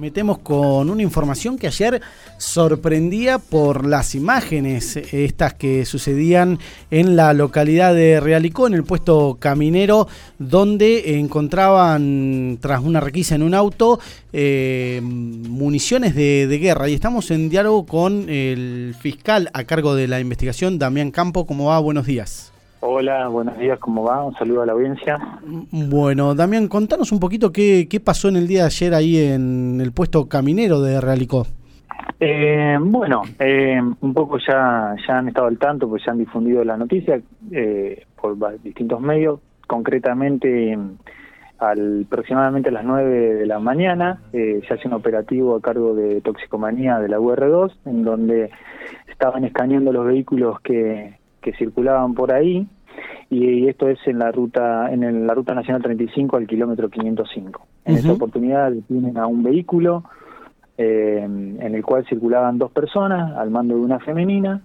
metemos con una información que ayer sorprendía por las imágenes, estas que sucedían en la localidad de Realicó, en el puesto caminero, donde encontraban, tras una requisa en un auto, eh, municiones de, de, guerra. Y estamos en diálogo con el fiscal a cargo de la investigación, Damián Campo. ¿Cómo va? Buenos días. Hola, buenos días, ¿cómo va? Un saludo a la audiencia. Bueno, Damián, contanos un poquito qué, qué pasó en el día de ayer ahí en el puesto caminero de Realicó. Eh, bueno, eh, un poco ya, ya han estado al tanto, pues ya han difundido la noticia eh, por distintos medios. Concretamente, al, aproximadamente a las 9 de la mañana, eh, se hace un operativo a cargo de toxicomanía de la UR2, en donde estaban escaneando los vehículos que, que circulaban por ahí y esto es en la ruta en la ruta nacional 35 al kilómetro 505. En esa oportunidad tienen a un vehículo eh, en el cual circulaban dos personas al mando de una femenina.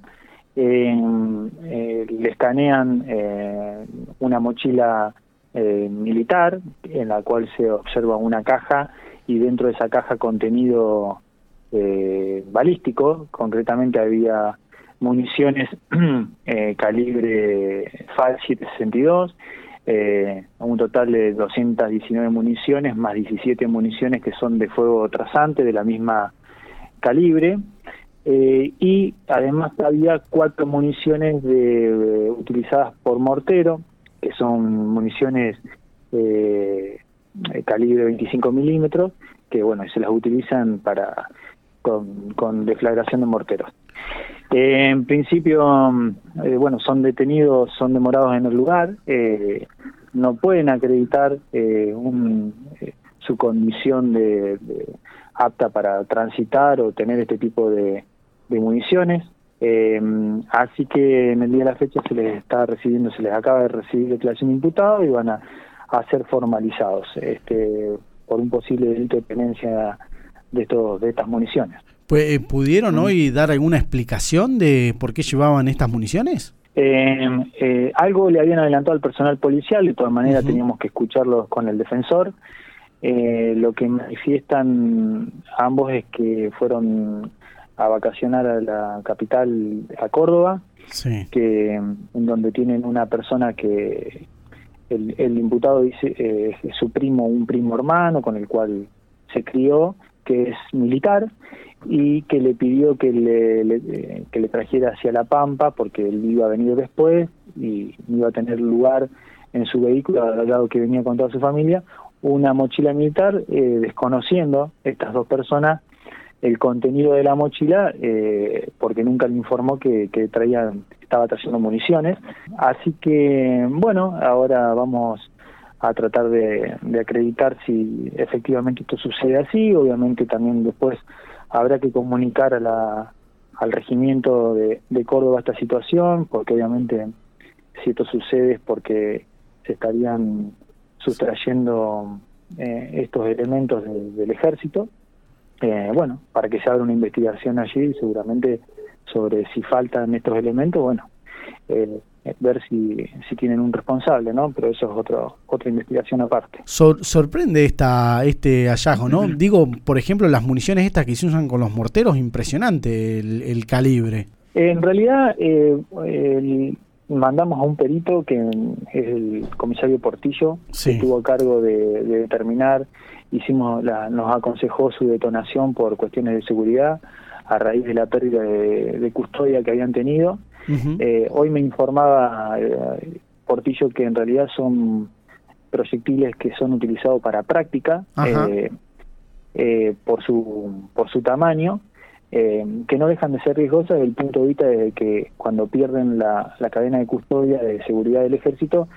Eh, le escanean eh, una mochila militar en la cual se observa una caja y dentro de esa caja contenido balístico. Concretamente había municiones eh, calibre FAL 762, eh, un total de 219 municiones, más 17 municiones que son de fuego trasante de la misma calibre, eh, y además había cuatro municiones de, utilizadas por mortero, que son municiones eh, calibre 25 milímetros, que bueno, se las utilizan para con, con deflagración de morteros. Eh, en principio, eh, bueno, son detenidos, son demorados en el lugar, eh, no pueden acreditar un, su condición de, apta para transitar o tener este tipo de, municiones. así que en el día de la fecha se les está recibiendo, se les acaba de recibir declaración de imputado y van a, a ser formalizados este, por un posible delito de tenencia de, estos, de estas municiones. Pues, eh, ¿Pudieron hoy dar alguna explicación de por qué llevaban estas municiones? Eh, eh, algo le habían adelantado al personal policial, de todas maneras teníamos que escucharlos con el defensor. lo que manifiestan ambos es que fueron a vacacionar a la capital, a Córdoba, que en donde tienen una persona que el, el imputado dice es su primo, un primo hermano con el cual se crió, que es militar y que le pidió que le, que le trajera hacia La Pampa porque él iba a venir después y iba a tener lugar en su vehículo, al lado que venía con toda su familia, una mochila militar, eh, desconociendo estas dos personas el contenido de la mochila, eh, porque nunca le informó que, que traía, estaba trayendo municiones. Así que, bueno, ahora vamos a tratar de, de acreditar si efectivamente esto sucede así, obviamente también después habrá que comunicar a la, al regimiento de, Córdoba esta situación, porque obviamente si esto sucede es porque se estarían sustrayendo eh, estos elementos del ejército. Eh, bueno, para que se abra una investigación allí, seguramente sobre si faltan estos elementos, bueno, eh, ver si, si tienen un responsable, ¿no? Pero eso es otro, otra investigación aparte. sorprende esta, este hallazgo, ¿no? Digo, por ejemplo, las municiones estas que se usan con los morteros, impresionante el, calibre. En realidad, eh, mandamos a un perito que es el comisario Portillo, que estuvo a cargo de, determinar, hicimos la, nos aconsejó su detonación por cuestiones de seguridad a raíz de la pérdida de custodia que habían tenido eh, hoy me informaba eh, Portillo que en realidad son proyectiles que son utilizados para práctica eh, por su por su tamaño que no dejan de ser riesgosas desde el punto de vista de que cuando pierden la, cadena de custodia de seguridad del ejército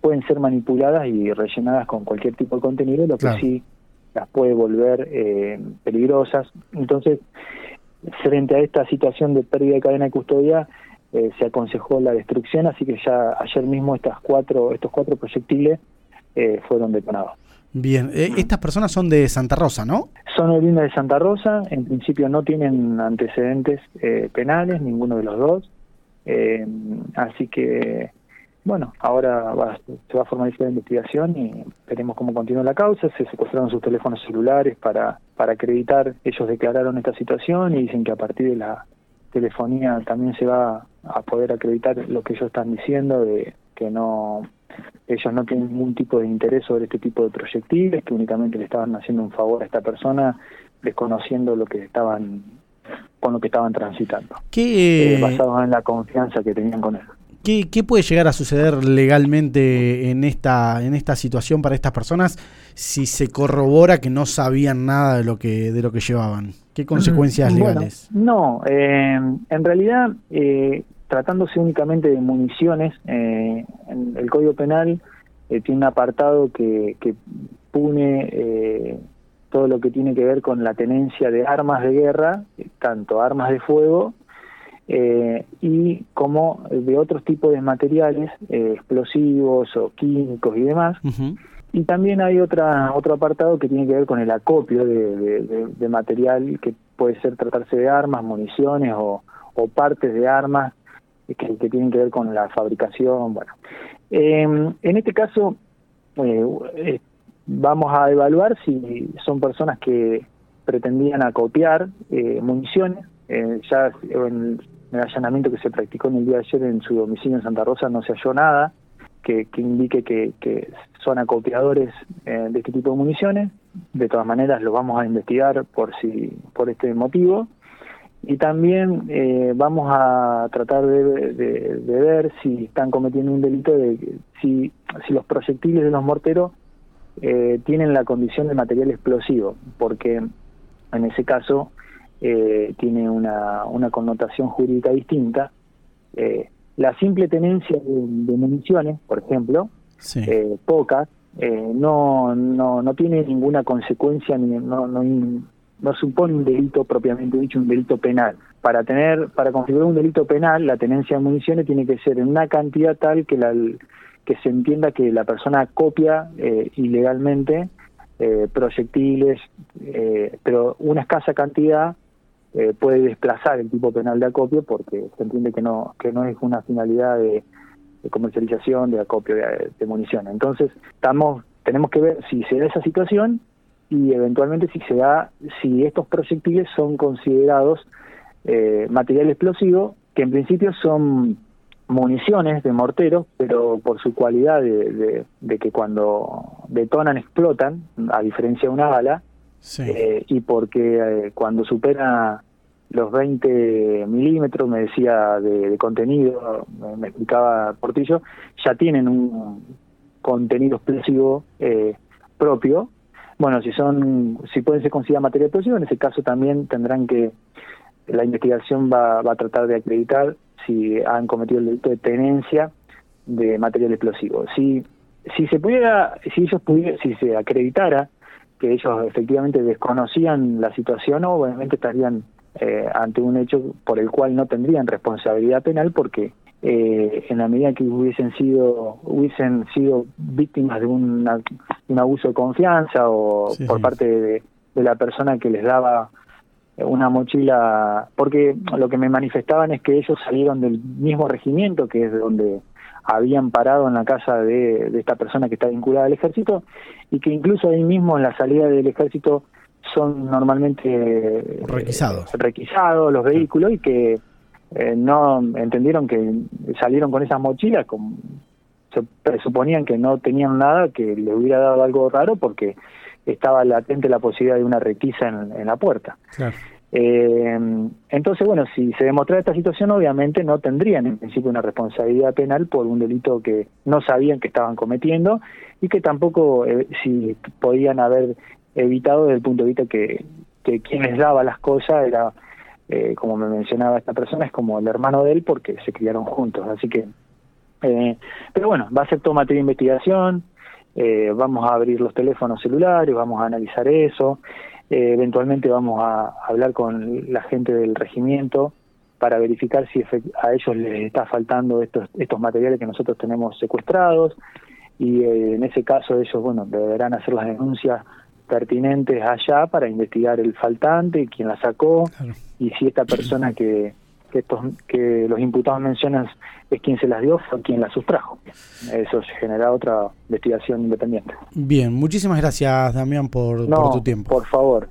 pueden ser manipuladas y rellenadas con cualquier tipo de contenido lo que sí las puede volver peligrosas. Entonces frente a esta situación de pérdida de cadena de custodia eh, se aconsejó la destrucción, así que ya ayer mismo estas cuatro, estos cuatro proyectiles eh, fueron detonados. Bien, eh, estas personas son de Santa Rosa, ¿no? Son oriundas de Santa Rosa, en principio no tienen antecedentes penales, ninguno de los dos, así que bueno, ahora se va a formalizar la investigación y veremos cómo continúa la causa. Se secuestraron sus teléfonos celulares para, para acreditar, ellos declararon esta situación y dicen que a partir de la telefonía también se va a poder acreditar lo que ellos están diciendo de que no ellos no tienen ningún tipo de interés sobre este tipo de proyectiles, que únicamente le estaban haciendo un favor a esta persona desconociendo lo que estaban con lo que estaban transitando, ¿Qué, eh, basados en la confianza que tenían con él. ¿Qué, ¿Qué, puede llegar a suceder legalmente en esta, en esta situación para estas personas si se corrobora que no sabían nada de lo que, de lo que llevaban? ¿Qué consecuencias legales? no, eh, en realidad, eh, tratándose únicamente de municiones, eh, el Código Penal eh, tiene un apartado que, que pune eh, todo lo que tiene que ver con la tenencia de armas de guerra, tanto armas de fuego eh, y como de otros tipos de materiales eh, explosivos o químicos y demás. Y también hay otra otro apartado que tiene que ver con el acopio de, material que puede ser tratarse de armas, municiones o, partes de armas que, tienen que ver con la fabricación. Bueno, em, en este caso eh, vamos a evaluar si son personas que pretendían acopiar municiones. ya en, el allanamiento que se practicó en el día de ayer en su domicilio en Santa Rosa no se halló nada que, indique que, son acopiadores eh, de este tipo de municiones. De todas maneras, lo vamos a investigar por si por este motivo. Y también eh, vamos a tratar de, ver si están cometiendo un delito, de si, si los proyectiles de los morteros eh, tienen la condición de material explosivo, porque en ese caso eh, tiene una, una connotación jurídica distinta. Eh, la simple tenencia de, municiones, por ejemplo, eh, pocas, eh, no, no, no tiene ninguna consecuencia, ni, no, no, no supone un delito propiamente dicho, un delito penal. Para tener, para configurar un delito penal, la tenencia de municiones tiene que ser en una cantidad tal que la que se entienda que la persona copia eh, ilegalmente eh, proyectiles, eh, pero una escasa cantidad eh, puede desplazar el tipo penal de acopio porque se entiende que no que no es una finalidad de, comercialización de acopio de, municiones entonces estamos tenemos que ver si se da esa situación y eventualmente si se da si estos proyectiles son considerados eh, material explosivo que en principio son municiones de mortero, pero por su cualidad de, de, que cuando detonan explotan, a diferencia de una bala, eh, y porque eh, cuando supera los 20 milímetros, me decía de, contenido, me, explicaba Portillo, ya tienen un contenido explosivo eh, propio. Bueno, si son, si pueden ser consideradas materia explosiva, en ese caso también tendrán que, la investigación va, va a tratar de acreditar si han cometido el delito de tenencia de material explosivo. Si, si se pudiera, si ellos pudieran, si se acreditara que ellos efectivamente desconocían la situación, obviamente estarían eh, ante un hecho por el cual no tendrían responsabilidad penal porque eh, en la medida que hubiesen sido hubiesen sido víctimas de un abuso de confianza o por parte de, la persona que les daba una mochila porque lo que me manifestaban es que ellos salieron del mismo regimiento que es de donde habían parado en la casa de, esta persona que está vinculada al ejército y que incluso ahí mismo en la salida del ejército son normalmente eh, requisados, requisados los vehículos y que eh, no entendieron que salieron con esas mochilas, como, se presuponían que no tenían nada, que le hubiera dado algo raro porque estaba latente la posibilidad de una requisa en, en la puerta. Claro. Eh, entonces, bueno, si se demostrara esta situación, obviamente no tendrían en principio una responsabilidad penal por un delito que no sabían que estaban cometiendo y que tampoco eh, si podían haber evitado desde el punto de vista que, que quien les daba las cosas era, eh, como me mencionaba esta persona, es como el hermano de él porque se criaron juntos. Así que, eh, pero bueno, va a ser todo materia de investigación, vamos a abrir los teléfonos celulares, vamos a analizar eso. Eh, eventualmente vamos a hablar con la gente del regimiento para verificar si a ellos les está faltando estos, estos materiales que nosotros tenemos secuestrados. Y eh, en ese caso ellos bueno deberán hacer las denuncias pertinentes allá para investigar el faltante, quién la sacó y si esta persona que, que, estos, que los imputados mencionan es quien se las dio, fue quien las sustrajo. Eso genera otra investigación independiente. Bien, muchísimas gracias Damián por, por tu tiempo. Por favor.